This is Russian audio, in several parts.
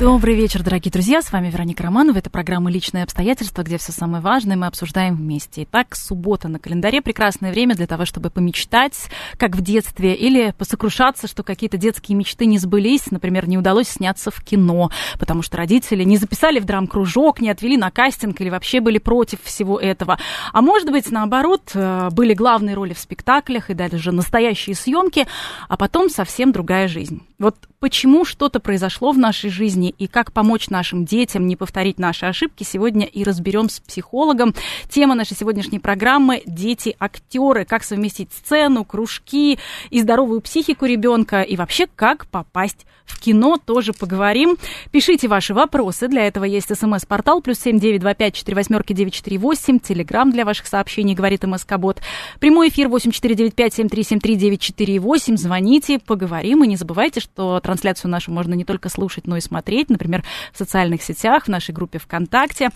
Добрый вечер, дорогие друзья. С вами Вероника Романова. Это программа «Личные обстоятельства», где все самое важное мы обсуждаем вместе. Итак, суббота на календаре. Прекрасное время для того, чтобы помечтать, как в детстве, или посокрушаться, что какие-то детские мечты не сбылись. Например, не удалось сняться в кино, потому что родители не записали в драм-кружок, не отвели на кастинг или вообще были против всего этого. А может быть, наоборот, э, были главные роли в спектаклях и даже настоящие съемки, а потом совсем другая жизнь. Вот почему что-то произошло в нашей жизни и как помочь нашим детям не повторить наши ошибки, сегодня и разберем с психологом. Тема нашей сегодняшней программы – дети-актеры. Как совместить сцену, кружки и здоровую психику ребенка, и вообще как попасть в кино тоже поговорим. Пишите ваши вопросы. Для этого есть смс-портал плюс семь девять два пять четыре восьмерки девять четыре восемь. Телеграмм для ваших сообщений, говорит МСК-бот. Прямой эфир восемь четыре девять пять семь три семь три девять четыре восемь. Звоните, поговорим. И не забывайте, что трансляцию нашу можно не только слушать, но и смотреть. Например, в социальных сетях, в нашей группе ВКонтакте.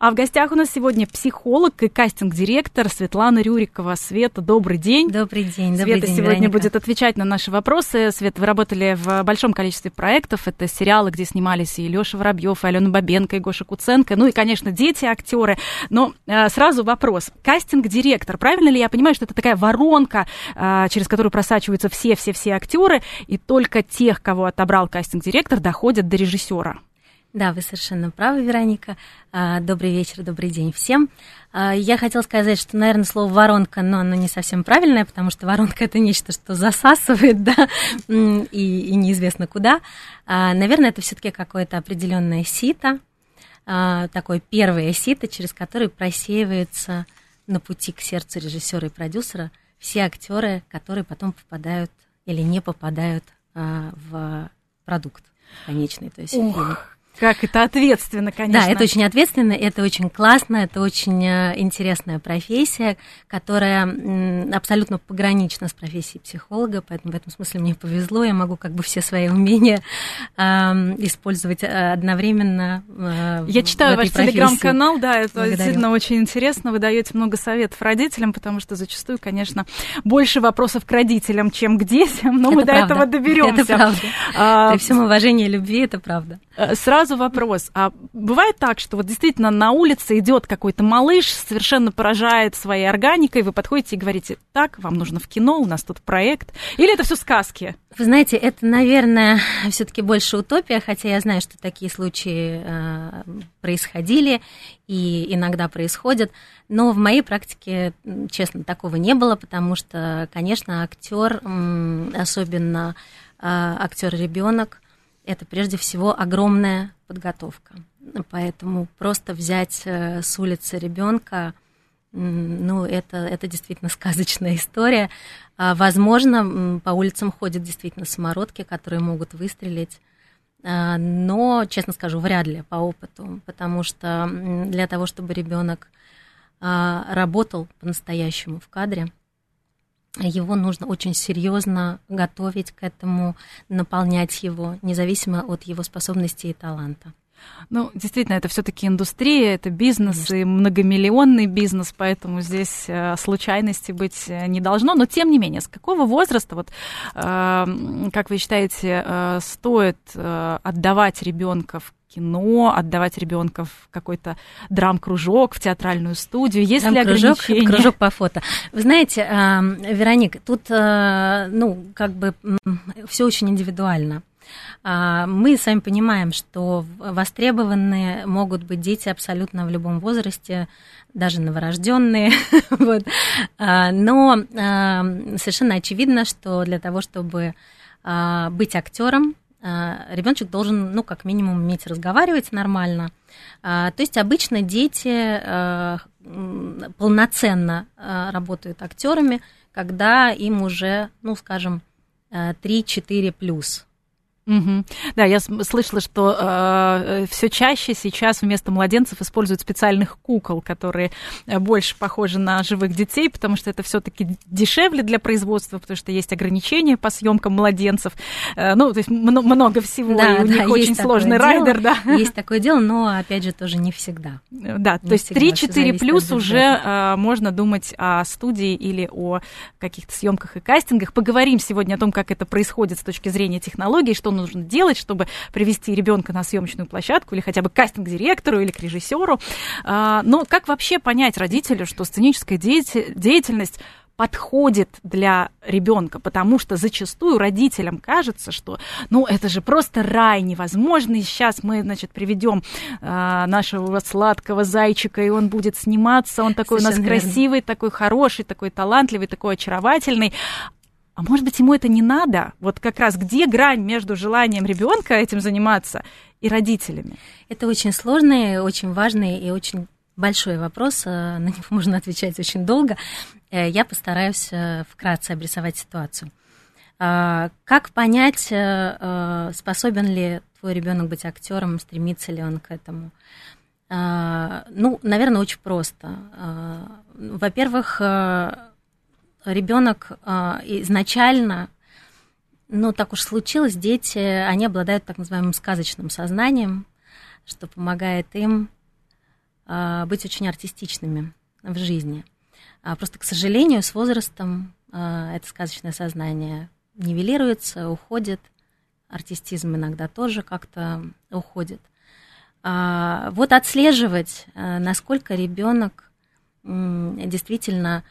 А в гостях у нас сегодня психолог и кастинг-директор Светлана Рюрикова. Света, добрый день. Добрый день. Света добрый день, сегодня Вероника. будет отвечать на наши вопросы. Света, вы работали в большом количестве проектов. Это сериалы, где снимались и Леша Воробьев, и Алена Бабенко, и Гоша Куценко. Ну и, конечно, дети, актеры. Но э, сразу вопрос. Кастинг-директор. Правильно ли я понимаю, что это такая воронка, э, через которую просачиваются все-все-все актеры, и только тех, кого отобрал кастинг-директор, доходят до режиссера? Да, вы совершенно правы, Вероника. А, Добрый вечер, добрый день всем. А, Я хотела сказать, что, наверное, слово воронка, но оно не совсем правильное, потому что воронка это нечто, что засасывает, да, и, и неизвестно куда. А, Наверное, это все-таки какое-то определенное сито, такое первое сито, через которое просеивается на пути к сердцу режиссера и продюсера все актеры, которые потом попадают или не попадают в продукт конечный, то есть в фильм. Как это ответственно, конечно. Да, это очень ответственно, это очень классно, это очень э, интересная профессия, которая абсолютно погранична с профессией психолога, поэтому в этом смысле мне повезло, я могу как бы все свои умения ам, использовать э, одновременно. э, Я читаю ваш телеграм-канал, да, это Благодарю. действительно очень интересно. Вы даете много советов родителям, потому что зачастую, конечно, больше вопросов к родителям, чем к детям, но мы Это до правда. этого доберемся. Это правда. А, При всем уважении и любви, это правда. э, Сразу вопрос. А бывает так, что вот действительно на улице идет какой-то малыш, совершенно поражает своей органикой, вы подходите и говорите, так, вам нужно в кино, у нас тут проект. Или это все сказки? Вы знаете, это, наверное, все-таки больше утопия, хотя я знаю, что такие случаи э, происходили и иногда происходят. Но в моей практике, честно, такого не было, потому что, конечно, актер, особенно актер ребенок, это прежде всего огромная подготовка. Поэтому просто взять э, с улицы ребенка, ну, это, это действительно сказочная история. А, Возможно, по улицам ходят действительно самородки, которые могут выстрелить. А, Но, честно скажу, вряд ли по опыту, потому что для того, чтобы ребенок а, работал по-настоящему в кадре, его нужно очень серьезно готовить к этому, наполнять его, независимо от его способностей и таланта. Ну, действительно, это все-таки индустрия, это бизнес и многомиллионный бизнес, поэтому здесь э, случайности быть э, не должно. Но тем не менее, с какого возраста, вот, э, как вы считаете, э, стоит отдавать ребенка в кино, отдавать ребенка в какой-то драм-кружок, в театральную студию? Есть ли кружок, ограничения? кружок по фото. Вы знаете, э, Вероник, тут, ну, как бы все очень индивидуально. А, Мы сами понимаем, что востребованные могут быть дети абсолютно в любом возрасте, даже новорожденные. вот. А, Но а, совершенно очевидно, что для того, чтобы быть актером, ребеночек должен, ну, как минимум, уметь разговаривать нормально. То есть обычно дети полноценно работают актерами, когда им уже, ну, скажем, а, 3-4 плюс. Угу. Да, я слышала, что э, все чаще сейчас вместо младенцев используют специальных кукол, которые э, больше похожи на живых детей, потому что это все-таки дешевле для производства, потому что есть ограничения по съемкам младенцев. Э, ну, то есть много всего, да, и у да, них очень сложный дело, райдер, да. Есть такое дело, но опять же тоже не всегда. Да, не то есть 3-4 плюс уже э, можно думать о студии или о каких-то съемках и кастингах. Поговорим сегодня о том, как это происходит с точки зрения технологий, что нужно делать, чтобы привести ребенка на съемочную площадку или хотя бы кастинг-директору или к режиссеру. А, но как вообще понять родителю, что сценическая деятельность подходит для ребенка, потому что зачастую родителям кажется, что, ну, это же просто рай невозможный. Сейчас мы, значит, приведем э, нашего сладкого зайчика, и он будет сниматься. Он такой Совершенно у нас красивый, верно. такой хороший, такой талантливый, такой очаровательный. А может быть, ему это не надо? Вот как раз где грань между желанием ребенка этим заниматься и родителями? Это очень сложный, очень важный и очень большой вопрос. Э, на него можно отвечать очень долго. Э, я постараюсь э, вкратце обрисовать ситуацию. Как понять, способен ли твой ребенок быть актером, стремится ли он к этому? Ну, наверное, очень просто. Во-первых, ребенок а, изначально, ну, так уж случилось, дети, они обладают так называемым сказочным сознанием, что помогает им а, быть очень артистичными в жизни. А просто, к сожалению, с возрастом это сказочное сознание нивелируется, уходит, артистизм иногда тоже как-то уходит. Вот отслеживать, насколько ребенок действительно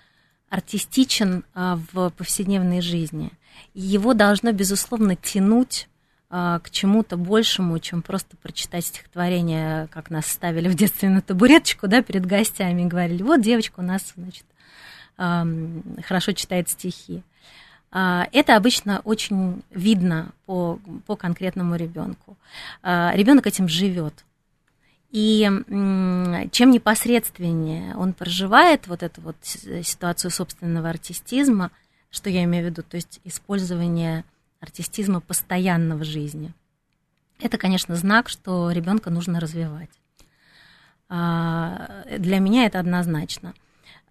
артистичен а, в повседневной жизни. его должно, безусловно, тянуть а, к чему-то большему, чем просто прочитать стихотворение, как нас ставили в детстве на табуреточку, да, перед гостями, и говорили, вот девочка у нас, значит, хорошо читает стихи. А, это обычно очень видно по, по конкретному ребенку. Ребенок этим живет. И чем непосредственнее он проживает вот эту вот ситуацию собственного артистизма, что я имею в виду, то есть использование артистизма постоянно в жизни, это, конечно, знак, что ребенка нужно развивать. А, для меня это однозначно.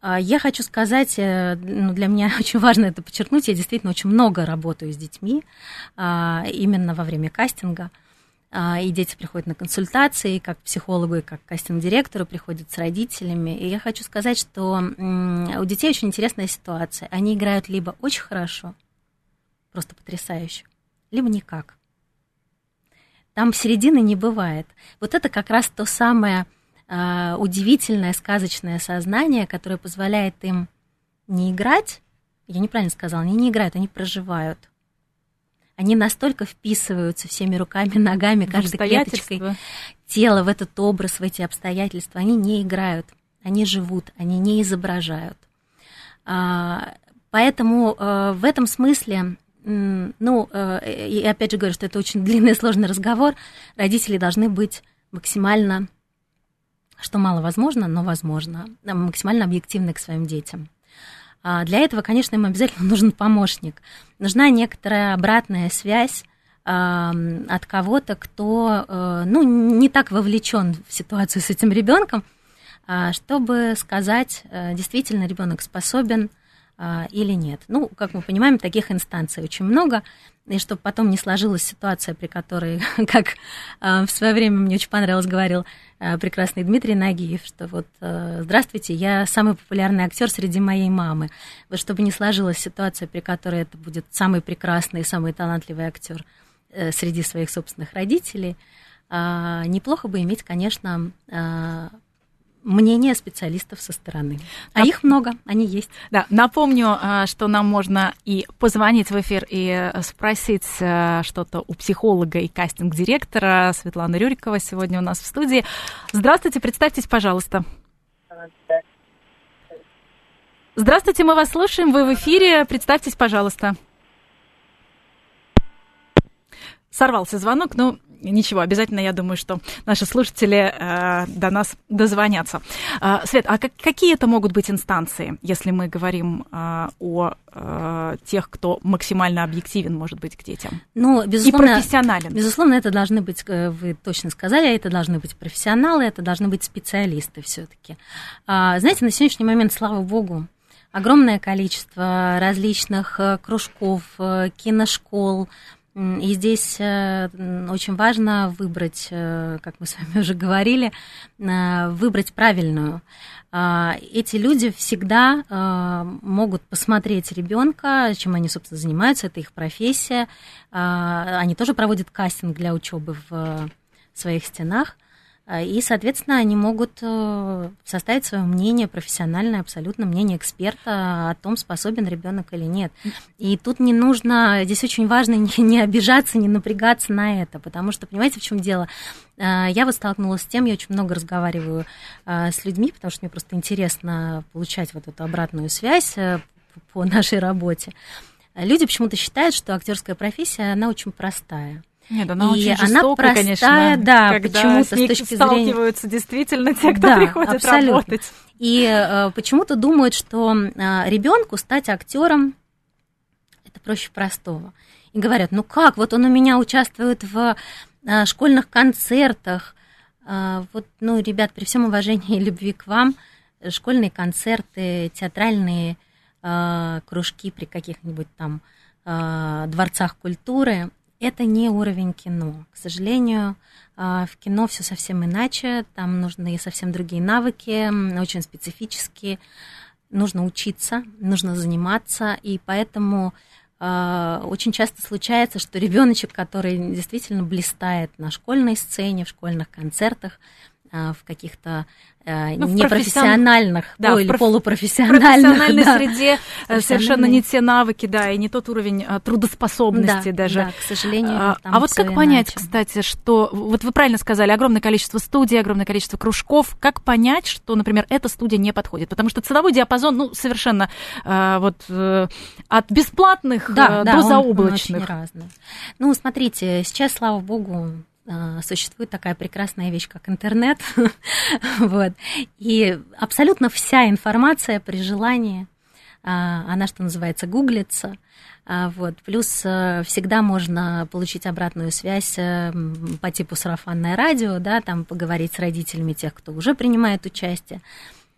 А, я хочу сказать, э, ну, для меня очень важно это подчеркнуть, я действительно очень много работаю с детьми а, именно во время кастинга – и дети приходят на консультации, как психологу, и как кастинг-директору приходят с родителями. И я хочу сказать, что у детей очень интересная ситуация. Они играют либо очень хорошо, просто потрясающе, либо никак. Там середины не бывает. Вот это как раз то самое э, удивительное, сказочное сознание, которое позволяет им не играть, я неправильно сказала, они не играют, они проживают они настолько вписываются всеми руками, ногами, каждой клеточкой тела в этот образ, в эти обстоятельства. Они не играют, они живут, они не изображают. А, поэтому э, в этом смысле, ну, э, и опять же говорю, что это очень длинный и сложный разговор, родители должны быть максимально, что мало возможно, но возможно, максимально объективны к своим детям. А, для этого, конечно, им обязательно нужен помощник. Нужна некоторая обратная связь от кого-то, кто э, ну, не так вовлечен в ситуацию с этим ребенком, а, чтобы сказать, э, действительно ребенок способен или нет. Ну, как мы понимаем, таких инстанций очень много, и чтобы потом не сложилась ситуация, при которой, как в свое время мне очень понравилось, говорил Э, прекрасный Дмитрий Нагиев, что вот «Здравствуйте, я самый популярный актер среди моей мамы». Вот чтобы не сложилась ситуация, при которой это будет самый прекрасный и самый талантливый актер э, среди своих собственных родителей, а, неплохо бы иметь, конечно, мнение специалистов со стороны. А Нап... их много, они есть. Да, напомню, а, что нам можно и позвонить в эфир и э, спросить э, что-то у психолога и кастинг-директора Светланы Рюрикова сегодня у нас в студии. Здравствуйте, представьтесь, пожалуйста. Здравствуйте, мы вас слушаем, вы в эфире, представьтесь, пожалуйста. Сорвался звонок, но ничего, обязательно, я думаю, что наши слушатели э, до нас дозвонятся. Э, Свет, а как, какие это могут быть инстанции, если мы говорим э, о э, тех, кто максимально объективен, может быть, к детям? Ну, безусловно, и профессионален. Безусловно, это должны быть, э, вы точно сказали, это должны быть профессионалы, это должны быть специалисты все-таки. А, знаете, на сегодняшний момент, слава богу, огромное количество различных э, кружков, э, киношкол, и здесь очень важно выбрать, как мы с вами уже говорили, выбрать правильную. А, эти люди всегда могут посмотреть ребенка, чем они, собственно, занимаются, это их профессия. А, они тоже проводят кастинг для учебы в своих стенах. И, соответственно, они могут э, составить свое мнение, профессиональное, абсолютно мнение эксперта о том, способен ребенок или нет. И тут не нужно, здесь очень важно не, обижаться, не напрягаться на это, потому что, понимаете, в чем дело? Э, я вот столкнулась с тем, я очень много разговариваю э, с людьми, потому что мне просто интересно получать вот эту обратную связь по нашей работе. Люди почему-то считают, что актерская профессия, она очень простая. Нет, она и очень жестокая, она простая, конечно, да, почему-то с, с точки сталкиваются зрения... действительно те, кто да, приходит абсолютно. работать. И э, почему-то думают, что э, ребенку стать актером это проще простого. И говорят, ну как, вот он у меня участвует в э, школьных концертах. Э, вот, ну, ребят, при всем уважении и любви к вам, школьные концерты, театральные э, кружки при каких-нибудь там э, дворцах культуры это не уровень кино. К сожалению, а, в кино все совсем иначе, там нужны совсем другие навыки, очень специфические. Нужно учиться, нужно заниматься, и поэтому а, очень часто случается, что ребеночек, который действительно блистает на школьной сцене, в школьных концертах, а, в каких-то ну, непрофессиональных да, ну, или проф... полупрофессиональных. В профессиональной да. среде э, совершенно не те навыки, да, и не тот уровень э, трудоспособности да, даже. Да, к сожалению. А, а вот как иначе. понять, кстати, что, вот вы правильно сказали, огромное количество студий, огромное количество кружков, как понять, что, например, эта студия не подходит? Потому что ценовой диапазон, ну, совершенно вот от бесплатных да, до да, заоблачных. Он, он очень разный. Ну, смотрите, сейчас, слава богу, существует такая прекрасная вещь, как интернет. вот. И абсолютно вся информация при желании, а, она, что называется, гуглится. А, вот. Плюс э, всегда можно получить обратную связь э, по типу сарафанное радио, да, там поговорить с родителями тех, кто уже принимает участие.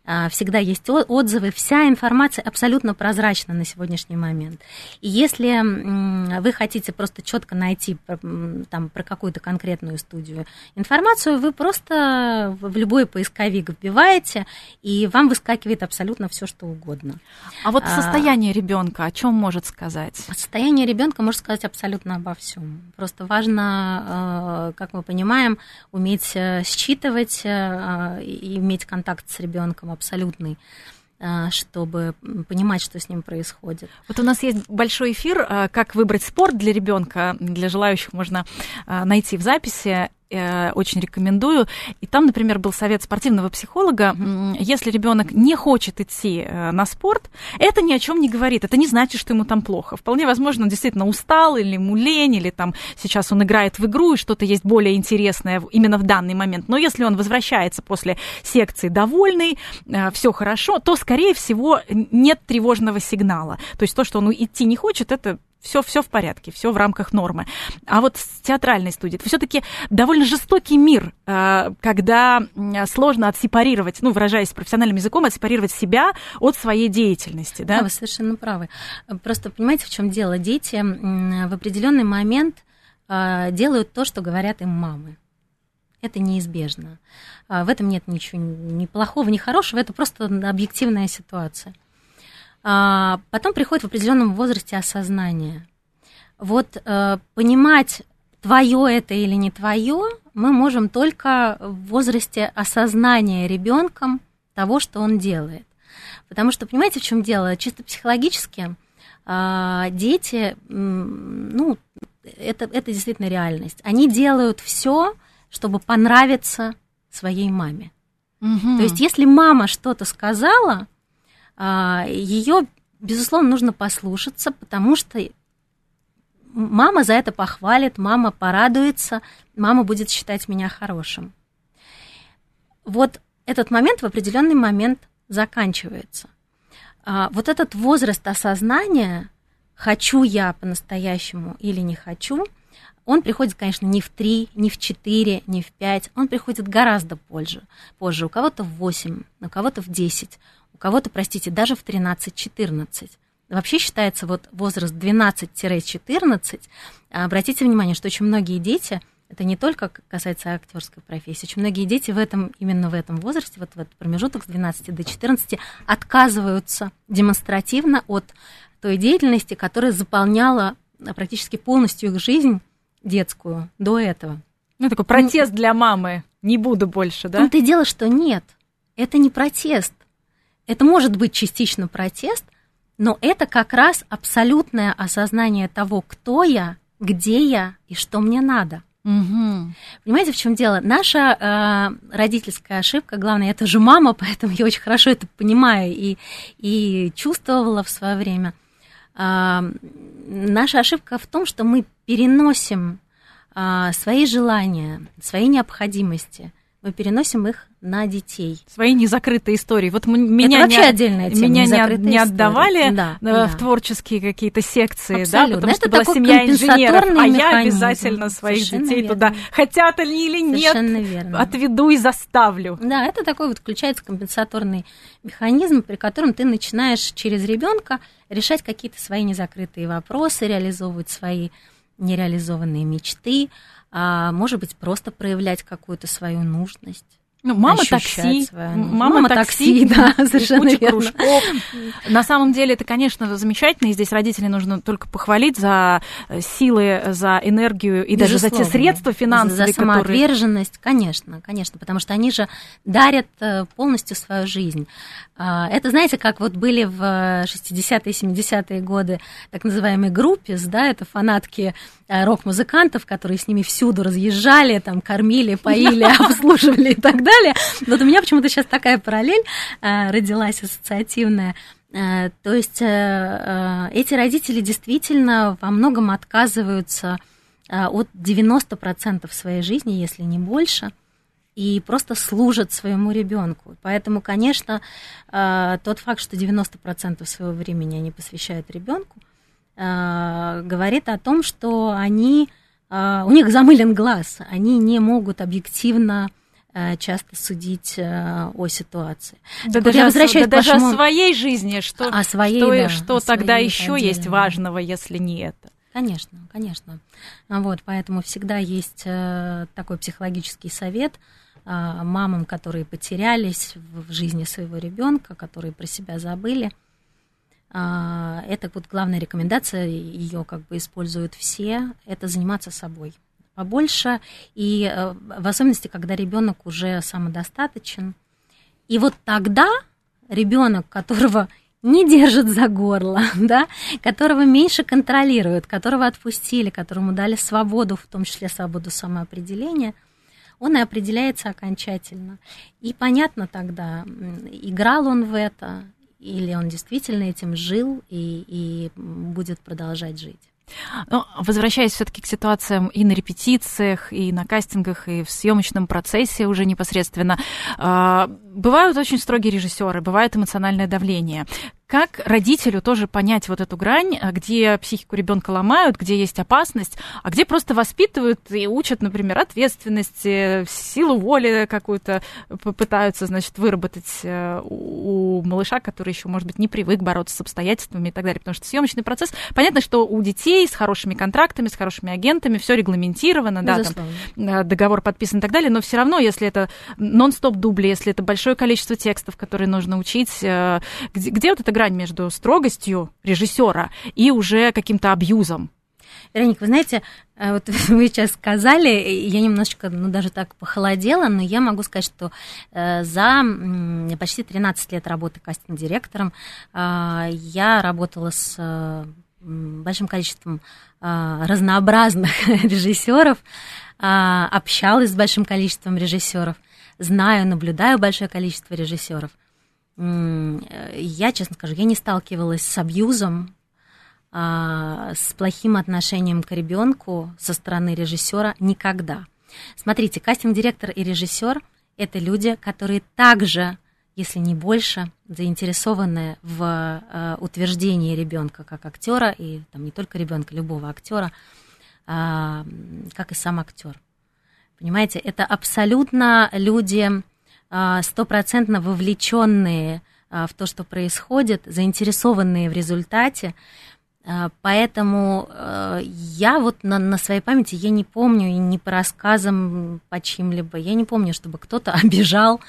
А, всегда есть отзывы, вся информация абсолютно прозрачна на сегодняшний момент. И если вы хотите просто четко найти там, про какую-то конкретную студию информацию, вы просто в любой поисковик вбиваете, и вам выскакивает абсолютно все, что угодно. А вот а, состояние ребенка о чем может сказать? Состояние ребенка может сказать абсолютно обо всем. Просто важно, а, как мы понимаем, уметь э, считывать э, и иметь контакт с ребенком абсолютный а, чтобы понимать, что с ним происходит. Вот у нас есть большой эфир, а, как выбрать спорт для ребенка. Для желающих можно а, найти в записи. Э, очень рекомендую. И там, например, был совет спортивного психолога, если ребенок не хочет идти э, на спорт, это ни о чем не говорит. Это не значит, что ему там плохо. Вполне возможно, он действительно устал, или ему лень, или там сейчас он играет в игру, и что-то есть более интересное именно в данный момент. Но если он возвращается после секции довольный, э, все хорошо, то, скорее всего, нет тревожного сигнала. То есть то, что он идти не хочет, это все, все в порядке, все в рамках нормы. А вот с театральной студией, это все-таки довольно жестокий мир, э, когда сложно отсепарировать, ну, выражаясь профессиональным языком, отсепарировать себя от своей деятельности, да? Да, вы совершенно правы. Просто понимаете, в чем дело? Дети в определенный момент э, делают то, что говорят им мамы. Это неизбежно. А в этом нет ничего ни плохого, ни хорошего, это просто объективная ситуация. А, потом приходит в определенном возрасте осознание. Вот э, понимать, твое это или не твое, мы можем только в возрасте осознания ребенком того, что он делает. Потому что, понимаете, в чем дело? Чисто психологически а, дети, ну, это, это действительно реальность. Они делают все, чтобы понравиться своей маме. Угу. То есть, если мама что-то сказала, а, ее, безусловно, нужно послушаться, потому что мама за это похвалит, мама порадуется, мама будет считать меня хорошим. Вот этот момент в определенный момент заканчивается. А, вот этот возраст осознания, хочу я по-настоящему или не хочу, он приходит, конечно, не в 3, не в 4, не в 5, он приходит гораздо позже. позже. У кого-то в 8, у кого-то в 10, у кого-то, простите, даже в 13-14. Вообще считается вот возраст 12-14. Обратите внимание, что очень многие дети, это не только касается актерской профессии, очень многие дети в этом, именно в этом возрасте, вот в этот промежуток с 12 до 14, отказываются демонстративно от той деятельности, которая заполняла практически полностью их жизнь детскую до этого. Ну, такой протест для мамы. Не буду больше, да? Ну, ты дело, что нет. Это не протест. Это может быть частично протест, но это как раз абсолютное осознание того, кто я, где я и что мне надо. Угу. Понимаете, в чем дело? Наша э, родительская ошибка, главное, я тоже мама, поэтому я очень хорошо это понимаю и, и чувствовала в свое время. Э, наша ошибка в том, что мы переносим э, свои желания, свои необходимости, мы переносим их на детей. Свои незакрытые истории. Вот меня Это вообще не, отдельная тема. Меня не, не отдавали да, в да. творческие какие-то секции, Абсолютно. да, потому Это что была семья инженеров, а я обязательно своих Совершенно детей верно. туда, хотят они или нет, верно. отведу и заставлю. Да, это такой вот включается компенсаторный механизм, при котором ты начинаешь через ребенка решать какие-то свои незакрытые вопросы, реализовывать свои нереализованные мечты, а может быть просто проявлять какую-то свою нужность. Ну, мама такси, мама, мама такси, да, совершенно верно. Кружков. На самом деле это, конечно, замечательно, и здесь родителей нужно только похвалить за э, силы, за энергию и Безусловно. даже за те средства финансовые, за самоотверженность, которые... конечно, конечно, потому что они же дарят э, полностью свою жизнь. А, это, знаете, как вот были в 60-е, 70-е годы так называемые группы, да, это фанатки э, рок-музыкантов, которые с ними всюду разъезжали, там, кормили, поили, обслуживали и так далее. Вот у меня почему-то сейчас такая параллель э, родилась ассоциативная. Э, то есть э, эти родители действительно во многом отказываются от 90% своей жизни, если не больше, и просто служат своему ребенку. Поэтому, конечно, тот факт, что 90% своего времени они посвящают ребенку, говорит о том, что они, у них замылен глаз, они не могут объективно Э, часто судить э, о ситуации. Да, даже, я возвращаюсь да, даже вашему... о своей жизни, что, о своей, что, да, что о тогда еще есть важного, если не это. Конечно, конечно. Вот, поэтому всегда есть э, такой психологический совет мамам, которые потерялись в жизни своего ребенка, которые про себя забыли. Это вот главная рекомендация, ее как бы используют все, это заниматься собой побольше, и э, в особенности, когда ребенок уже самодостаточен. И вот тогда ребенок, которого не держит за горло, да, которого меньше контролируют, которого отпустили, которому дали свободу, в том числе свободу самоопределения, он и определяется окончательно. И понятно тогда, играл он в это, или он действительно этим жил и, и будет продолжать жить. Но возвращаясь все-таки к ситуациям и на репетициях, и на кастингах, и в съемочном процессе уже непосредственно, а, бывают очень строгие режиссеры, бывает эмоциональное давление. Как родителю тоже понять вот эту грань, а, где психику ребенка ломают, где есть опасность, а где просто воспитывают и учат, например, ответственности, силу воли какую-то пытаются, значит, выработать э, у малыша, который еще, может быть, не привык бороться с обстоятельствами и так далее. Потому что съемочный процесс, понятно, что у детей с хорошими контрактами, с хорошими агентами все регламентировано, да, там э, договор подписан и так далее, но все равно, если это нон-стоп дубли, если это большое количество текстов, которые нужно учить, э, где, где вот эта грань между строгостью режиссера и уже каким-то абьюзом. Вероника, вы знаете, э, вот вы сейчас сказали, я немножечко, ну, даже так похолодела, но я могу сказать, что э, за почти 13 лет работы кастинг-директором э, я работала с большим количеством разнообразных режиссеров, общалась с большим количеством режиссеров, знаю, наблюдаю большое количество режиссеров. Я, честно скажу, я не сталкивалась с абьюзом а, с плохим отношением к ребенку со стороны режиссера никогда. Смотрите, кастинг-директор и режиссер это люди, которые также, если не больше, заинтересованы в э, утверждении ребенка как актера, и там не только ребенка, любого актера, э, как и сам актер. Понимаете, это абсолютно люди а, стопроцентно вовлеченные в то, что происходит, заинтересованные в результате. Поэтому э, я вот на, на своей памяти, я не помню, и не по рассказам по чьим-либо, я не помню, чтобы кто-то обижал,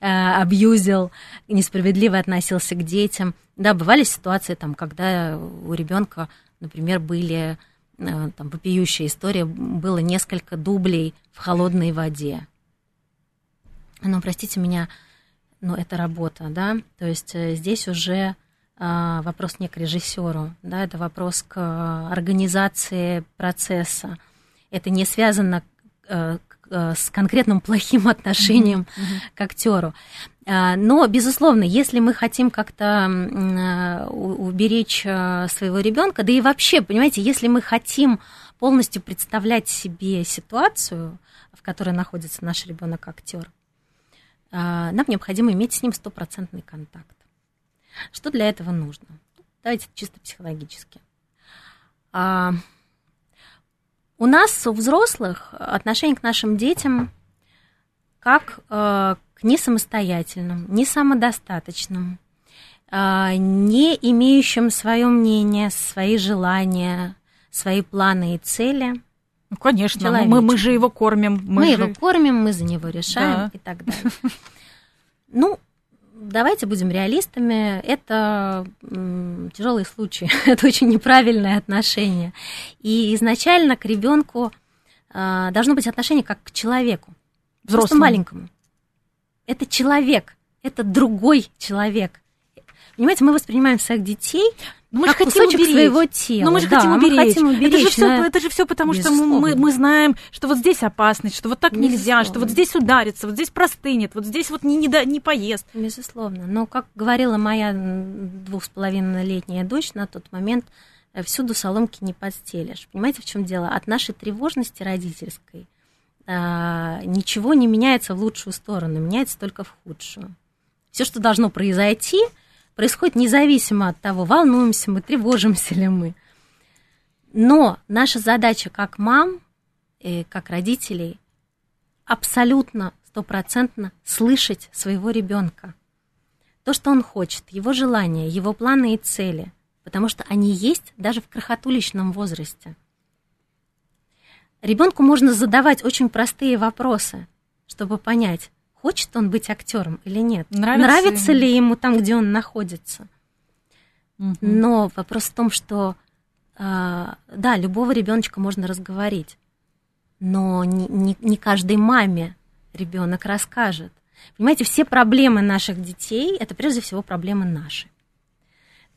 абьюзил, несправедливо относился к детям. Да, бывали ситуации, там, когда у ребенка, например, были там вопиющая история, было несколько дублей в холодной воде. Ну, простите меня, но это работа, да, то есть э, здесь уже а, вопрос не к режиссеру, да, это вопрос к организации процесса. Это не связано э, с конкретным плохим отношением mm-hmm. к актеру. А, но, безусловно, если мы хотим как-то уберечь своего ребенка, да и вообще, понимаете, если мы хотим полностью представлять себе ситуацию, в которой находится наш ребенок-актер, нам необходимо иметь с ним стопроцентный контакт. Что для этого нужно? Давайте чисто психологически. У нас, у взрослых, отношение к нашим детям как не самостоятельным, не самодостаточным, а, не имеющим свое мнение, свои желания, свои планы и цели. Ну, конечно, мы, мы же его кормим. Мы, мы же... его кормим, мы за него решаем да. и так далее. Ну, давайте будем реалистами. Это тяжелый случай, это очень неправильное отношение. И изначально к ребенку а, должно быть отношение как к человеку, взрослому, просто маленькому. Это человек, это другой человек. Понимаете, мы воспринимаем своих детей но ну, мы как же хотим уберечь. своего тела. Но мы же да, хотим уберечь. Мы хотим уберечь. Это же все, это же все потому, Безусловно. что мы, мы знаем, что вот здесь опасность, что вот так Безусловно. нельзя, что вот здесь ударится, вот здесь простынет, вот здесь вот не, не, не поест. Безусловно. Но, как говорила моя двух с половиной летняя дочь на тот момент, э, всюду соломки не подстелишь. Понимаете, в чем дело? От нашей тревожности родительской а, ничего не меняется в лучшую сторону, меняется только в худшую. Все, что должно произойти, происходит независимо от того, волнуемся мы, тревожимся ли мы. Но наша задача как мам, и как родителей, абсолютно стопроцентно слышать своего ребенка. То, что он хочет, его желания, его планы и цели, потому что они есть даже в крохотуличном возрасте – Ребенку можно задавать очень простые вопросы, чтобы понять, хочет он быть актером или нет. Нравится, Нравится ему. ли ему там, где он находится. Угу. Но вопрос в том, что э, да, любого ребеночка можно разговорить, но не, не, не каждой маме ребенок расскажет. Понимаете, все проблемы наших детей это прежде всего проблемы наши.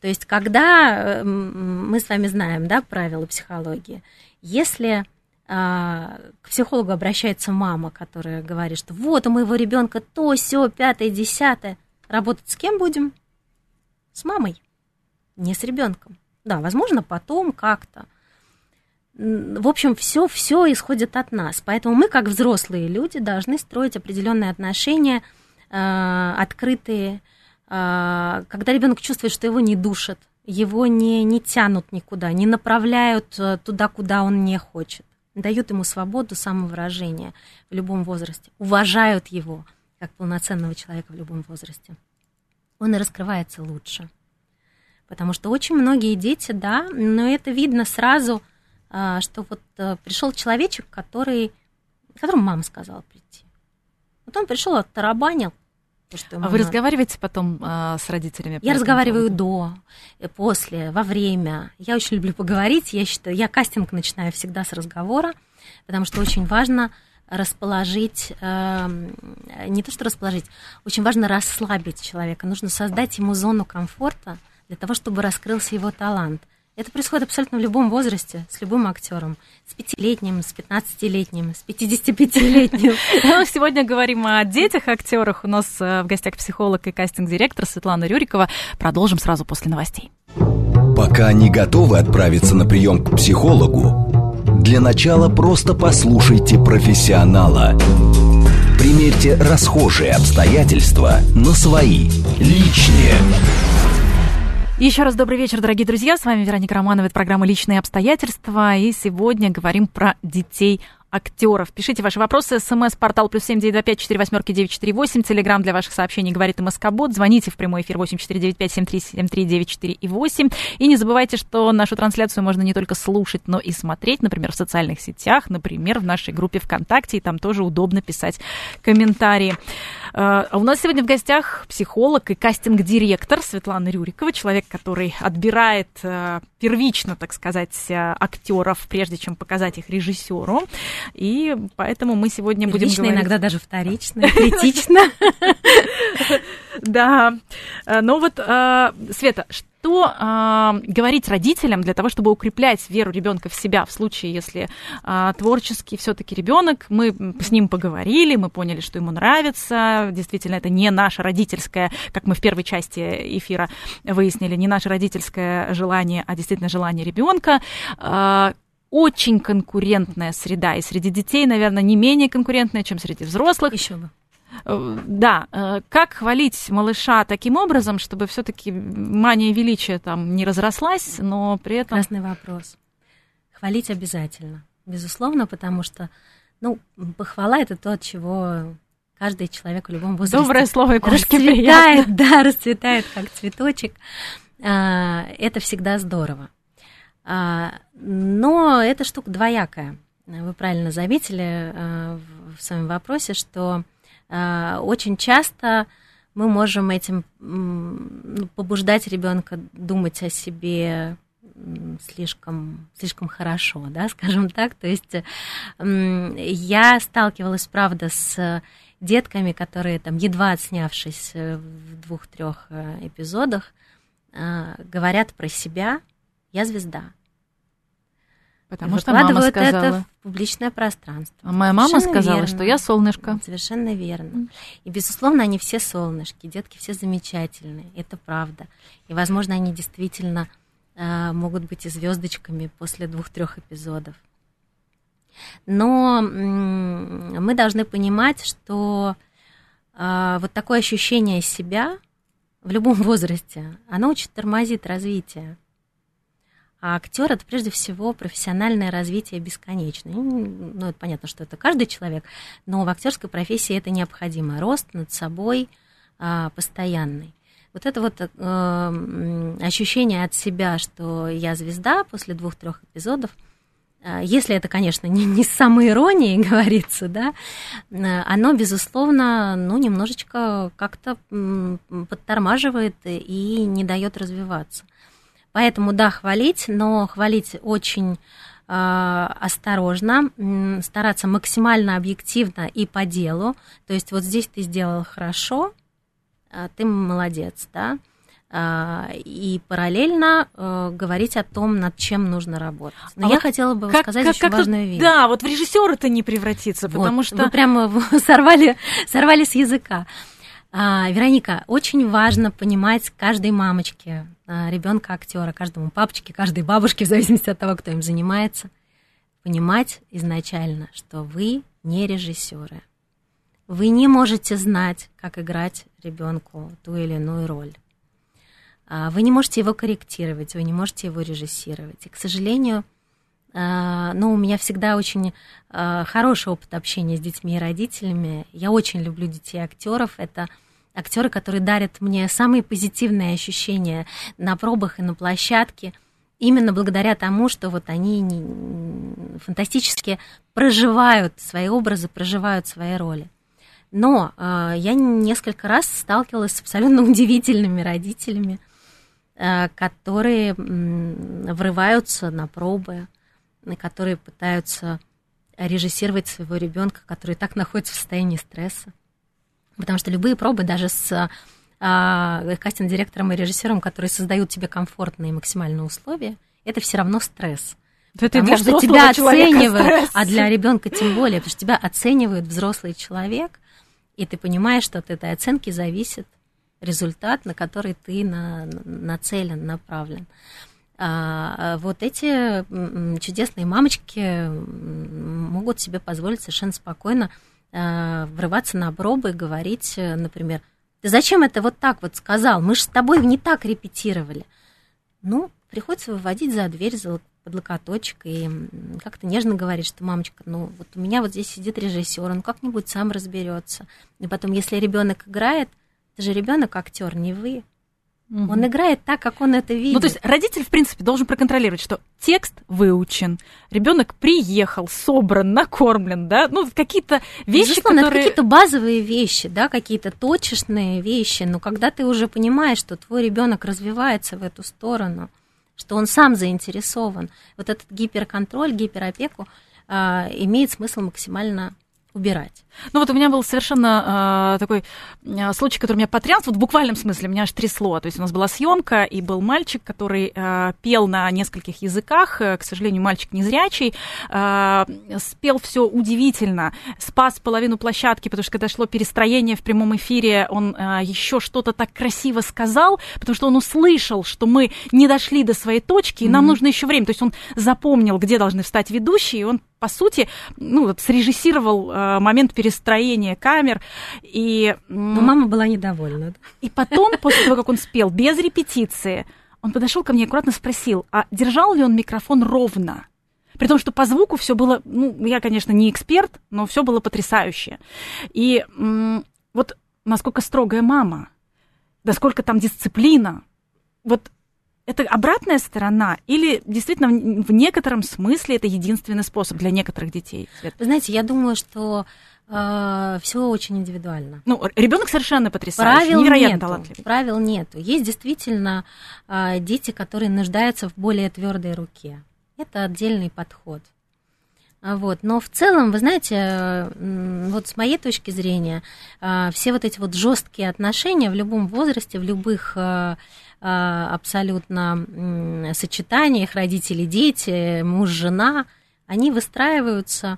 То есть, когда мы с вами знаем, да, правила психологии, если а, к психологу обращается мама, которая говорит, что вот у моего ребенка то, все, пятое, десятое. Работать с кем будем? С мамой, не с ребенком. Да, возможно, потом как-то. В общем, все, все исходит от нас. Поэтому мы, как взрослые люди, должны строить определенные отношения, э, открытые, э, когда ребенок чувствует, что его не душат, его не, не тянут никуда, не направляют э, туда, куда он не хочет дают ему свободу самовыражения в любом возрасте, уважают его как полноценного человека в любом возрасте, он и раскрывается лучше. Потому что очень многие дети, да, но это видно сразу, а, что вот э, пришел человечек, который, которому мама сказала прийти. Вот он пришел, оттарабанил, что а вы надо. разговариваете потом а, с родителями? Я разговариваю поводу? до, э, после, во время. Я очень люблю поговорить. Я считаю, я кастинг начинаю всегда с разговора, потому что очень важно расположить, э, не то что расположить, очень важно расслабить человека. Нужно создать ему зону комфорта для того, чтобы раскрылся его талант. Это происходит абсолютно в любом возрасте, с любым актером. С пятилетним, с пятнадцатилетним, с 55-летним. Мы сегодня говорим о детях, актерах. У нас э, в гостях психолог и кастинг-директор Светлана Рюрикова. Продолжим сразу после новостей. Пока не готовы отправиться на прием к психологу, для начала просто послушайте профессионала. Примерьте расхожие обстоятельства на свои, личные. Еще раз добрый вечер, дорогие друзья. С вами Вероника Романова. Это программа «Личные обстоятельства». И сегодня говорим про детей актеров. Пишите ваши вопросы. СМС-портал плюс семь девять два пять четыре восьмерки девять четыре восемь. Телеграмм для ваших сообщений говорит МСК-бот. Звоните в прямой эфир восемь четыре девять пять семь три семь три девять четыре и восемь. И не забывайте, что нашу трансляцию можно не только слушать, но и смотреть, например, в социальных сетях, например, в нашей группе ВКонтакте. И там тоже удобно писать комментарии. А у нас сегодня в гостях психолог и кастинг-директор Светлана Рюрикова, человек, который отбирает э, первично, так сказать, э, актеров, прежде чем показать их режиссеру. И поэтому мы сегодня будем Первично, говорить... иногда даже вторично, критично. Да. Э, ну вот, э, Света, что э, говорить родителям для того, чтобы укреплять веру ребенка в себя в случае, если творческий все-таки ребенок, мы с ним поговорили, мы поняли, что ему нравится, действительно, это не наше родительское, как мы в первой части эфира выяснили, не наше родительское желание, а действительно желание ребенка очень конкурентная среда, и среди детей, наверное, не менее конкурентная, чем среди взрослых. Еще бы. Э, да, э, как хвалить малыша таким образом, чтобы все-таки мания величия там не разрослась, но при этом... Красный вопрос. Хвалить обязательно, безусловно, потому что, ну, похвала это то, от чего каждый человек в любом возрасте Доброе слово и расцветает, приятно. да, расцветает как цветочек. А, это всегда здорово. А, но эта штука двоякая. Вы правильно заметили а, в своем вопросе, что а, очень часто мы можем этим побуждать ребенка думать о себе слишком, слишком хорошо, да, скажем так. То есть я сталкивалась, правда, с детками, которые там, едва отснявшись э, в двух-трех э, эпизодах, говорят про себя «я звезда». Потому что мама сказала. это в публичное пространство. А моя мама сказала, верно. что я солнышко. Совершенно верно. И, безусловно, они все солнышки, детки все замечательные, это правда. И, возможно, они действительно э, могут быть и звездочками после двух-трех эпизодов. Но м- мы должны понимать, что э, вот такое ощущение себя в любом возрасте, оно очень тормозит развитие. А актер это прежде всего профессиональное развитие бесконечное. Ну, это понятно, что это каждый человек, но в актерской профессии это необходимо. Рост над собой а, постоянный. Вот это вот э, ощущение от себя, что я звезда после двух-трех эпизодов, э, если это, конечно, не, не с самой говорится, да, э, оно, безусловно, ну, немножечко как-то подтормаживает и не дает развиваться. Поэтому, да, хвалить, но хвалить очень э, осторожно, стараться максимально объективно и по делу. То есть вот здесь ты сделал хорошо, а ты молодец, да, а, и параллельно э, говорить о том, над чем нужно работать. Но а я вот хотела бы как, сказать как, очень как важную вещь. Да, вот в режиссера это не превратится, потому вот, что... Вы прямо сорвали, сорвали с языка. А, Вероника, очень важно понимать каждой мамочке а, ребенка актера, каждому папочке, каждой бабушке, в зависимости от того, кто им занимается, понимать изначально, что вы не режиссеры. Вы не можете знать, как играть ребенку ту или иную роль. А, вы не можете его корректировать, вы не можете его режиссировать. И, к сожалению, ну, у меня всегда очень хороший опыт общения с детьми и родителями. Я очень люблю детей актеров. Это актеры, которые дарят мне самые позитивные ощущения на пробах и на площадке, именно благодаря тому, что вот они фантастически проживают свои образы, проживают свои роли. Но э, я несколько раз сталкивалась с абсолютно удивительными родителями, э, которые э, врываются на пробы, которые пытаются режиссировать своего ребенка, который так находится в состоянии стресса. Потому что любые пробы, даже с а, кастинг-директором и режиссером, которые создают тебе комфортные максимальные условия, это все равно стресс. Это потому что тебя оценивают, а для ребенка тем более, потому что тебя оценивает взрослый человек, и ты понимаешь, что от этой оценки зависит результат, на который ты на, нацелен, направлен. А вот эти чудесные мамочки могут себе позволить совершенно спокойно а, врываться на пробы и говорить, например, ты зачем это вот так вот сказал? Мы же с тобой не так репетировали. Ну, приходится выводить за дверь, за под локоточек и как-то нежно говорить, что мамочка, ну вот у меня вот здесь сидит режиссер, он как-нибудь сам разберется. И потом, если ребенок играет, это же ребенок актер, не вы. Угу. Он играет так, как он это видит. Ну, то есть родитель, в принципе, должен проконтролировать, что текст выучен, ребенок приехал, собран, накормлен, да, ну, какие-то вещи, Безусловно, которые... это какие-то базовые вещи, да, какие-то точечные вещи, но когда ты уже понимаешь, что твой ребенок развивается в эту сторону, что он сам заинтересован, вот этот гиперконтроль, гиперопеку э, имеет смысл максимально убирать. Ну вот у меня был совершенно э, такой э, случай, который меня потряс, вот в буквальном смысле меня аж трясло. То есть у нас была съемка, и был мальчик, который э, пел на нескольких языках, э, к сожалению, мальчик незрячий, э, спел все удивительно, спас половину площадки, потому что когда шло перестроение в прямом эфире, он э, еще что-то так красиво сказал, потому что он услышал, что мы не дошли до своей точки, и mm-hmm. нам нужно еще время. То есть он запомнил, где должны встать ведущие, и он по сути, ну, вот срежиссировал э, момент перестроения камер. И, Но мама была недовольна. И потом, после того, как он спел, без репетиции, он подошел ко мне и аккуратно спросил, а держал ли он микрофон ровно? При том, что по звуку все было, ну, я, конечно, не эксперт, но все было потрясающе. И м- вот насколько строгая мама, насколько там дисциплина, вот это обратная сторона или действительно в некотором смысле это единственный способ для некоторых детей? Вы знаете, я думаю, что э, все очень индивидуально. Ну, ребенок совершенно потрясающий, правил невероятно нету, талантливый. Правил нету. Есть действительно э, дети, которые нуждаются в более твердой руке. Это отдельный подход. А вот. Но в целом, вы знаете, вот с моей точки зрения, э, все вот эти вот жесткие отношения в любом возрасте, в любых а, абсолютно сочетаниях родители, дети, муж, жена, они выстраиваются,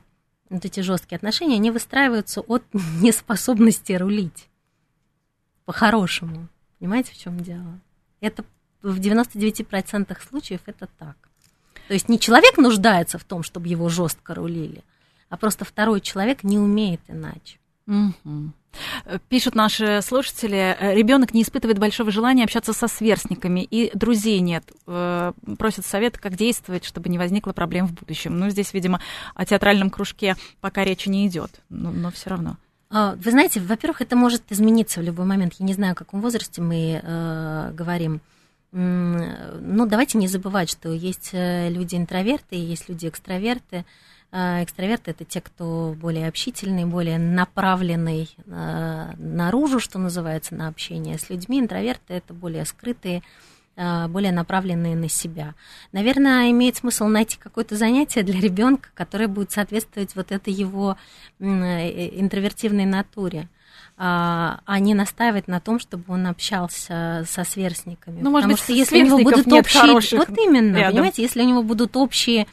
вот эти жесткие отношения, они выстраиваются от неспособности рулить по-хорошему. Понимаете, в чем дело? Это в 99% случаев это так. То есть не человек нуждается в том, чтобы его жестко рулили, а просто второй человек не умеет иначе. Угу. Пишут наши слушатели, ребенок не испытывает большого желания общаться со сверстниками, и друзей нет. Э, просят совет, как действовать, чтобы не возникло проблем в будущем. Ну, здесь, видимо, о театральном кружке пока речи не идет, но, но все равно. А, вы знаете, во-первых, это может измениться в любой момент. Я не знаю, в каком возрасте мы э, говорим. Ну, давайте не забывать, что есть э, люди интроверты, есть люди экстраверты. А, экстраверты это те, кто более общительный, более направленный а, наружу, что называется, на общение с людьми. Интроверты это более скрытые, а, более направленные на себя. Наверное, имеет смысл найти какое-то занятие для ребенка, которое будет соответствовать вот этой его э, интровертивной натуре а не настаивать на том, чтобы он общался со сверстниками. Ну, может Потому быть, что если у него будут общие, вот именно, рядом. понимаете, если у него будут общие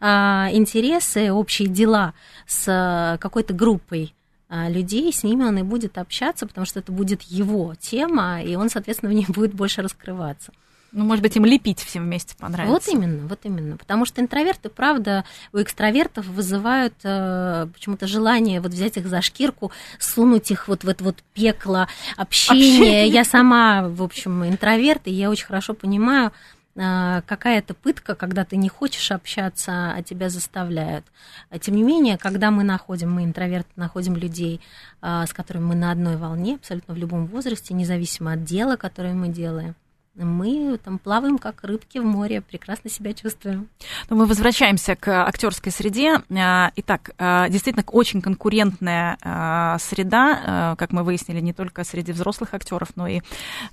интересы, общие дела с а, какой-то группой а, людей, с ними он и будет общаться, потому что это будет его тема, и он, соответственно, в ней будет больше раскрываться. Ну, может быть, им лепить всем вместе понравится. Вот именно, вот именно. Потому что интроверты, правда, у экстравертов вызывают э, почему-то желание вот взять их за шкирку, сунуть их вот в это вот пекло общения. Общение. Я сама, в общем, интроверт, и я очень хорошо понимаю, а, какая-то пытка, когда ты не хочешь общаться, а тебя заставляют. А тем не менее, когда мы находим, мы интроверты находим людей, а, с которыми мы на одной волне, абсолютно в любом возрасте, независимо от дела, которое мы делаем, мы там плаваем как рыбки в море, прекрасно себя чувствуем. Но мы возвращаемся к актерской среде. Итак, действительно очень конкурентная среда, как мы выяснили, не только среди взрослых актеров, но и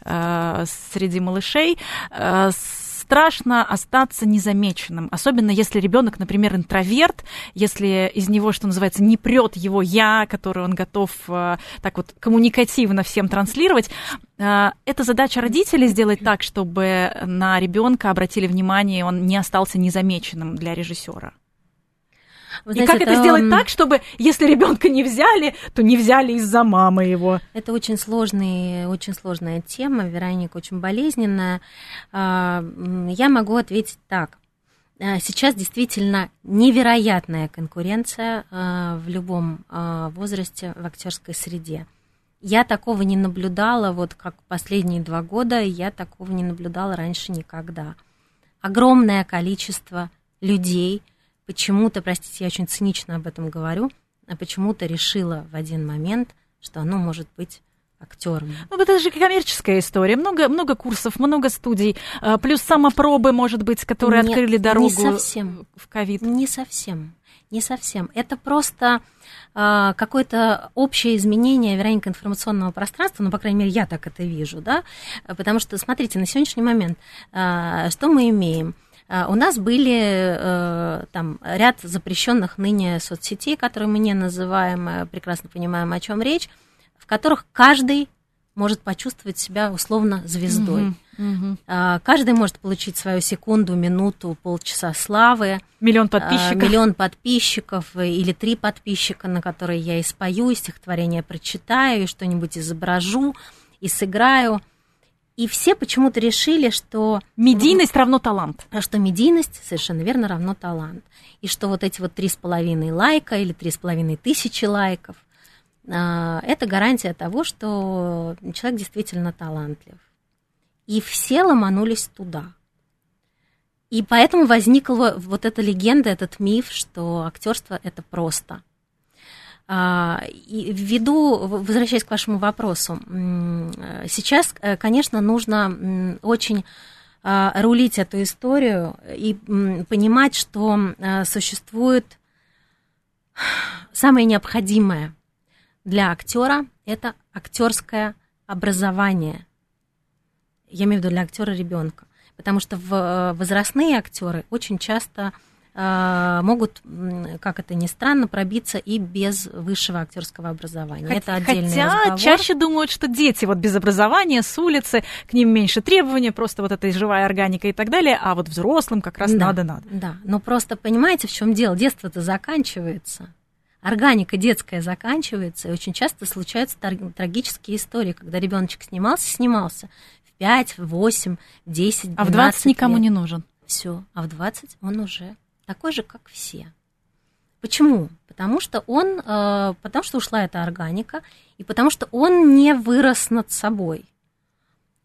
среди малышей страшно остаться незамеченным, особенно если ребенок, например, интроверт, если из него, что называется, не прет его я, который он готов э, так вот коммуникативно всем транслировать. Э, это задача родителей сделать так, чтобы на ребенка обратили внимание, он не остался незамеченным для режиссера. Вы знаете, и как это, это сделать так, чтобы если ребенка не взяли, то не взяли из-за мамы его? Это очень сложный, очень сложная тема, Вероника, очень болезненная. А, я могу ответить так. А, сейчас действительно невероятная конкуренция а, в любом возрасте в актерской среде. Я такого не наблюдала, вот как последние два года, я такого не наблюдала раньше никогда. Огромное количество людей почему-то, простите, я очень цинично об этом говорю, а почему-то решила в один момент, что оно может быть актером. Ну, это же коммерческая история. Много, много курсов, много студий. А, плюс самопробы, может быть, которые Нет, открыли дорогу не совсем. в ковид. Не совсем. Не совсем. Это просто э, какое-то общее изменение, Вероника, информационного пространства, ну, по крайней мере, я так это вижу, да, потому что, смотрите, на сегодняшний момент, э, что мы имеем? У нас были э, там ряд запрещенных ныне соцсетей, которые мы не называем, прекрасно понимаем, о чем речь, в которых каждый может почувствовать себя условно звездой. Угу, угу. Каждый может получить свою секунду, минуту, полчаса славы. Миллион а, подписчиков. Миллион подписчиков или три подписчика, на которые я и спою, и стихотворение прочитаю, и что-нибудь изображу, и сыграю. И все почему-то решили, что... Медийность равно талант. Что медийность, совершенно верно, равно талант. И что вот эти вот три с половиной лайка или три с половиной тысячи лайков – а, это гарантия того, что человек действительно талантлив. И все ломанулись туда. И поэтому возникла вот эта легенда, этот миф, что актерство это просто. А, и ввиду, возвращаясь к вашему вопросу, сейчас, э, конечно, нужно очень а, рулить эту историю и понимать, что существует самое необходимое – для актера это актерское образование. Я имею в виду для актера ребенка. Потому что э, возрастные актеры очень часто э, могут, как это ни странно, пробиться и без высшего актерского образования. Хотя, это отдельный Хотя разговор. чаще думают, что дети вот без образования, с улицы, к ним меньше требований, просто вот эта живая органика и так далее, а вот взрослым как раз надо-надо. Да, да, но просто понимаете, в чем дело? Детство-то заканчивается органика детская заканчивается, и очень часто случаются трагические истории, когда ребеночек снимался, снимался в 5, в 8, в 10, А в 20 никому лет. не нужен. Все, а в 20 он уже такой же, как все. Почему? Потому что он, э, потому что ушла эта органика, и потому что он не вырос над собой.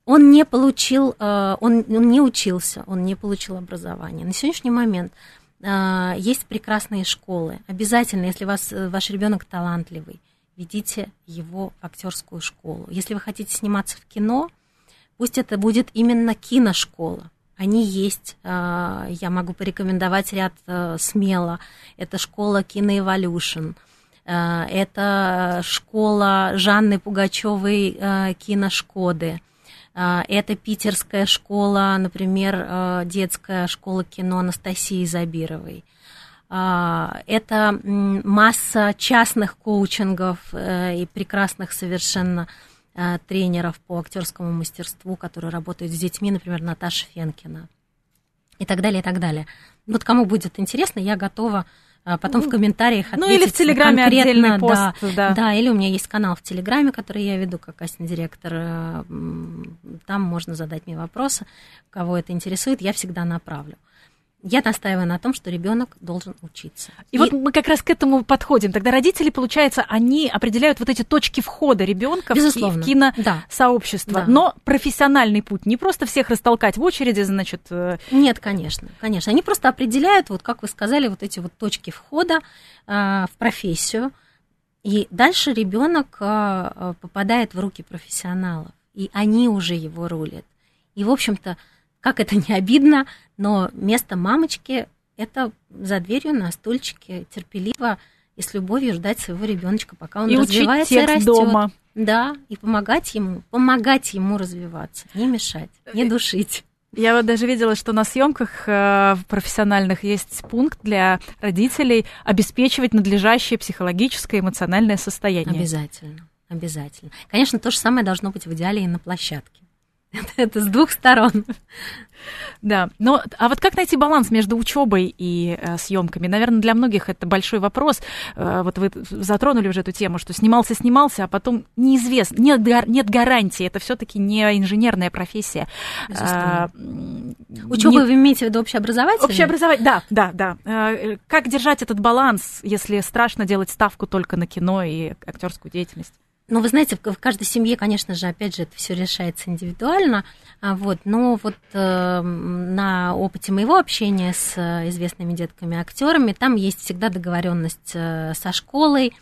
Он не получил, э, он, он не учился, он не получил образование. На сегодняшний момент а, есть прекрасные школы. Обязательно, если вас, э, ваш ребенок талантливый, ведите его в актерскую школу. Если вы хотите сниматься в кино, пусть это будет именно киношкола. Они есть. А, я могу порекомендовать ряд э, смело. Это школа Киноэволюшн. Это школа Жанны Пугачевой э, киношкоды. А, это питерская школа, например, детская школа кино Анастасии Забировой. Это масса частных коучингов э, и прекрасных совершенно э, тренеров по актерскому мастерству, которые работают с детьми, например, Наташа Фенкина и так далее, и так далее. Вот кому будет интересно, я готова а потом в комментариях ответить Ну или в Телеграме отдельный пост. Да, да. да, или у меня есть канал в Телеграме, который я веду как кастинг-директор. Э, там можно задать мне вопросы, кого это интересует, я всегда направлю я настаиваю на том, что ребенок должен учиться. И, и вот мы как раз к этому подходим. Тогда родители, получается, они определяют вот эти точки входа ребенка в, в киносообщество. Да. Но профессиональный путь не просто всех растолкать в очереди, значит. Э, Нет, конечно, конечно. Они просто определяют, вот как вы сказали, вот эти вот точки входа э, в профессию. И дальше ребенок э, попадает в руки профессионалов, и они уже его рулят. И, в общем-то, как это не обидно, но место мамочки – это за дверью на стульчике терпеливо и с любовью ждать своего ребеночка, пока он и развивается и растет. дома. Да, и помогать ему, помогать ему развиваться, не мешать, не э, душить. Я вот даже видела, что на съемках э, профессиональных есть пункт для родителей обеспечивать надлежащее психологическое и эмоциональное состояние. Обязательно, обязательно. Конечно, то же самое должно быть в идеале и на площадке. Это с двух сторон. Да, но а вот как найти баланс между учебой и э, съемками? Наверное, для многих это большой вопрос. Э, вот вы затронули уже эту тему, что снимался, снимался, а потом неизвестно, нет, нет гарантии. Это все-таки не инженерная профессия. А, Учеба не... вы имеете в виду общеобразовательную? Общеобразовательную, да, да, да. Э, как держать этот баланс, если страшно делать ставку только на кино и актерскую деятельность? Ну, вы знаете, в каждой семье, конечно же, опять же, это все решается индивидуально. А вот, но вот э, на опыте моего общения с э, известными детками-актерами, там есть всегда договоренность э, со школой,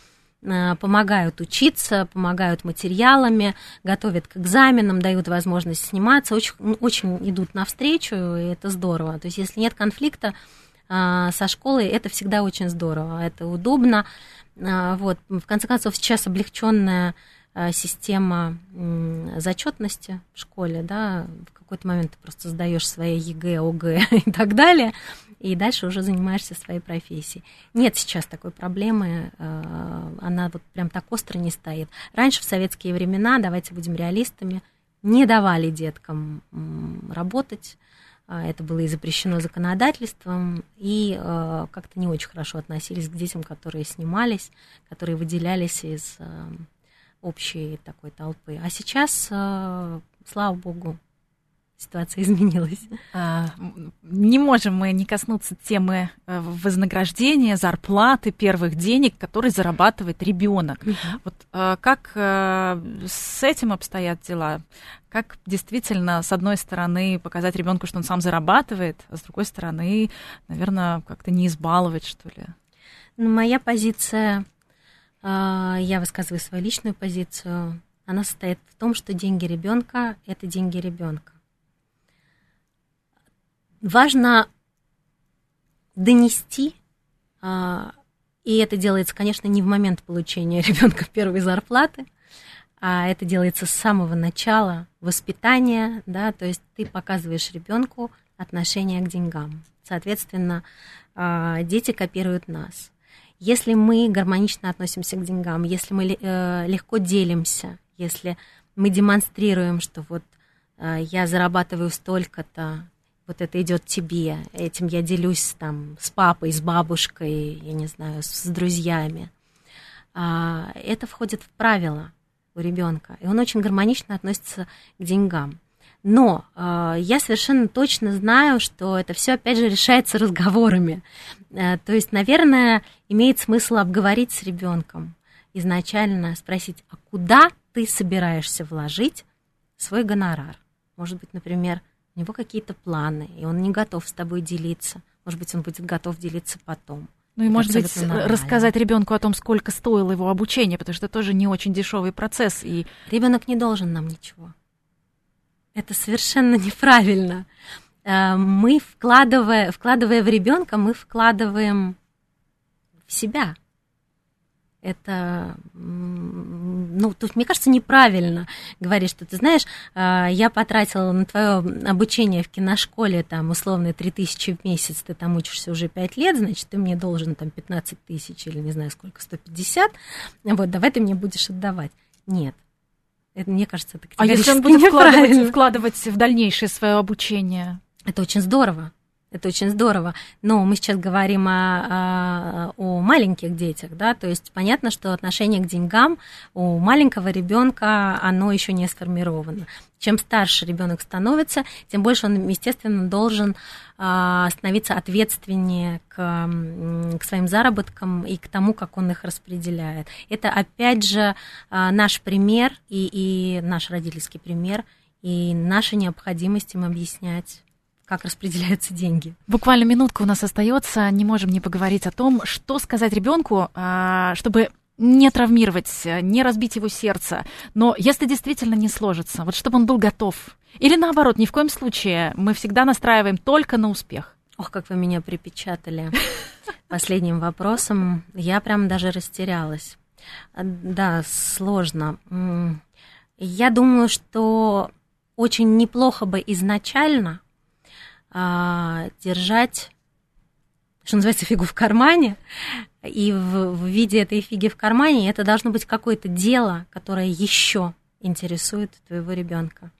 э, помогают учиться, помогают материалами, готовят к экзаменам, дают возможность сниматься, очень, очень идут навстречу, и это здорово. То есть, если нет конфликта со школой, это всегда очень здорово, это удобно. А, вот. В конце концов, сейчас облегченная а, система зачетности в школе, да, в какой-то момент ты просто сдаешь свои ЕГЭ, ОГЭ и так далее, и дальше уже занимаешься своей профессией. Нет сейчас такой проблемы, а, она вот прям так остро не стоит. Раньше, в советские времена, давайте будем реалистами, не давали деткам работать, это было и запрещено законодательством, и э, как-то не очень хорошо относились к детям, которые снимались, которые выделялись из э, общей такой толпы. А сейчас, слава богу, ситуация изменилась. А, не можем мы не коснуться темы э, вознаграждения, зарплаты, первых денег, которые зарабатывает ребенок. Угу. Вот а, как а, с этим обстоят дела? Как действительно, с одной стороны, показать ребенку, что он сам зарабатывает, а с другой стороны, наверное, как-то не избаловать, что ли? Ну, моя позиция, я высказываю свою личную позицию, она состоит в том, что деньги ребенка это деньги ребенка важно донести, а, и это делается, конечно, не в момент получения ребенка первой зарплаты, а это делается с самого начала воспитания, да, то есть ты показываешь ребенку отношение к деньгам. Соответственно, а, дети копируют нас. Если мы гармонично относимся к деньгам, если мы э, легко делимся, если мы демонстрируем, что вот э, я зарабатываю столько-то, вот это идет тебе, этим я делюсь там с папой, с бабушкой, я не знаю, с, с друзьями. А, это входит в правила у ребенка, и он очень гармонично относится к деньгам. Но э, я совершенно точно знаю, что это все, опять же, решается разговорами. Э, то есть, наверное, имеет смысл обговорить с ребенком изначально, спросить, а куда ты собираешься вложить свой гонорар? Может быть, например, у него какие-то планы, и он не готов с тобой делиться. Может быть, он будет готов делиться потом. Ну и, это может быть, нормально. рассказать ребенку о том, сколько стоило его обучение, потому что это тоже не очень дешевый процесс. И... Ребенок не должен нам ничего. Это совершенно неправильно. Э, мы, вкладывая, вкладывая в ребенка, мы вкладываем в себя это, ну, тут, мне кажется, неправильно говорить, что ты знаешь, а, я потратила на твое обучение в киношколе, там, условно, 3 тысячи в месяц, ты там учишься уже 5 лет, значит, ты мне должен там 15 тысяч или не знаю сколько, 150, вот, давай ты мне будешь отдавать. Нет. Это, мне кажется, это А если он будет вкладывать, вкладывать в дальнейшее свое обучение? Это очень здорово. Это очень здорово. Но мы сейчас говорим о, о, о маленьких детях, да, то есть понятно, что отношение к деньгам у маленького ребенка оно еще не сформировано. Чем старше ребенок становится, тем больше он, естественно, должен а, становиться ответственнее к, к своим заработкам и к тому, как он их распределяет. Это, опять же, а, наш пример и, и наш родительский пример, и наша необходимость им объяснять как распределяются деньги. Буквально минутка у нас остается, не можем не поговорить о том, что сказать ребенку, а, чтобы не травмировать, не разбить его сердце. Но если действительно не сложится, вот чтобы он был готов. Или наоборот, ни в коем случае мы всегда настраиваем только на успех. Ох, как вы меня припечатали последним вопросом. Я прям даже растерялась. Да, сложно. Я думаю, что очень неплохо бы изначально а, держать, что называется, фигу в кармане, и в, в виде этой фиги в кармане это должно быть какое-то дело, которое еще интересует твоего ребенка.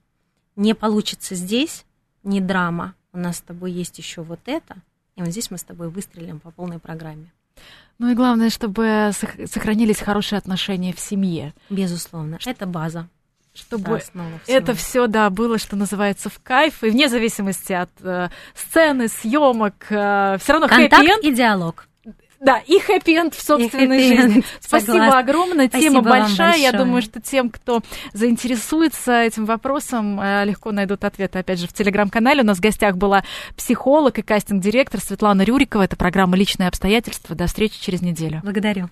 не получится здесь, не драма, у нас с тобой есть еще вот это, и вот здесь мы с тобой выстрелим по полной программе. Ну и главное, чтобы сохранились хорошие отношения в семье. Безусловно, это база чтобы это все, да, было, что называется, в кайф, и вне зависимости от э, сцены, съемок, э, все равно Контакт и диалог. Да, и хэппи-энд в собственной жизни. Спасибо Согласна. огромное. Спасибо Тема большая. Я думаю, что тем, кто заинтересуется этим вопросом, э, легко найдут ответы, опять же, в телеграм-канале. У нас в гостях была психолог и кастинг-директор Светлана Рюрикова. Это программа «Личные обстоятельства». До встречи через неделю. Благодарю.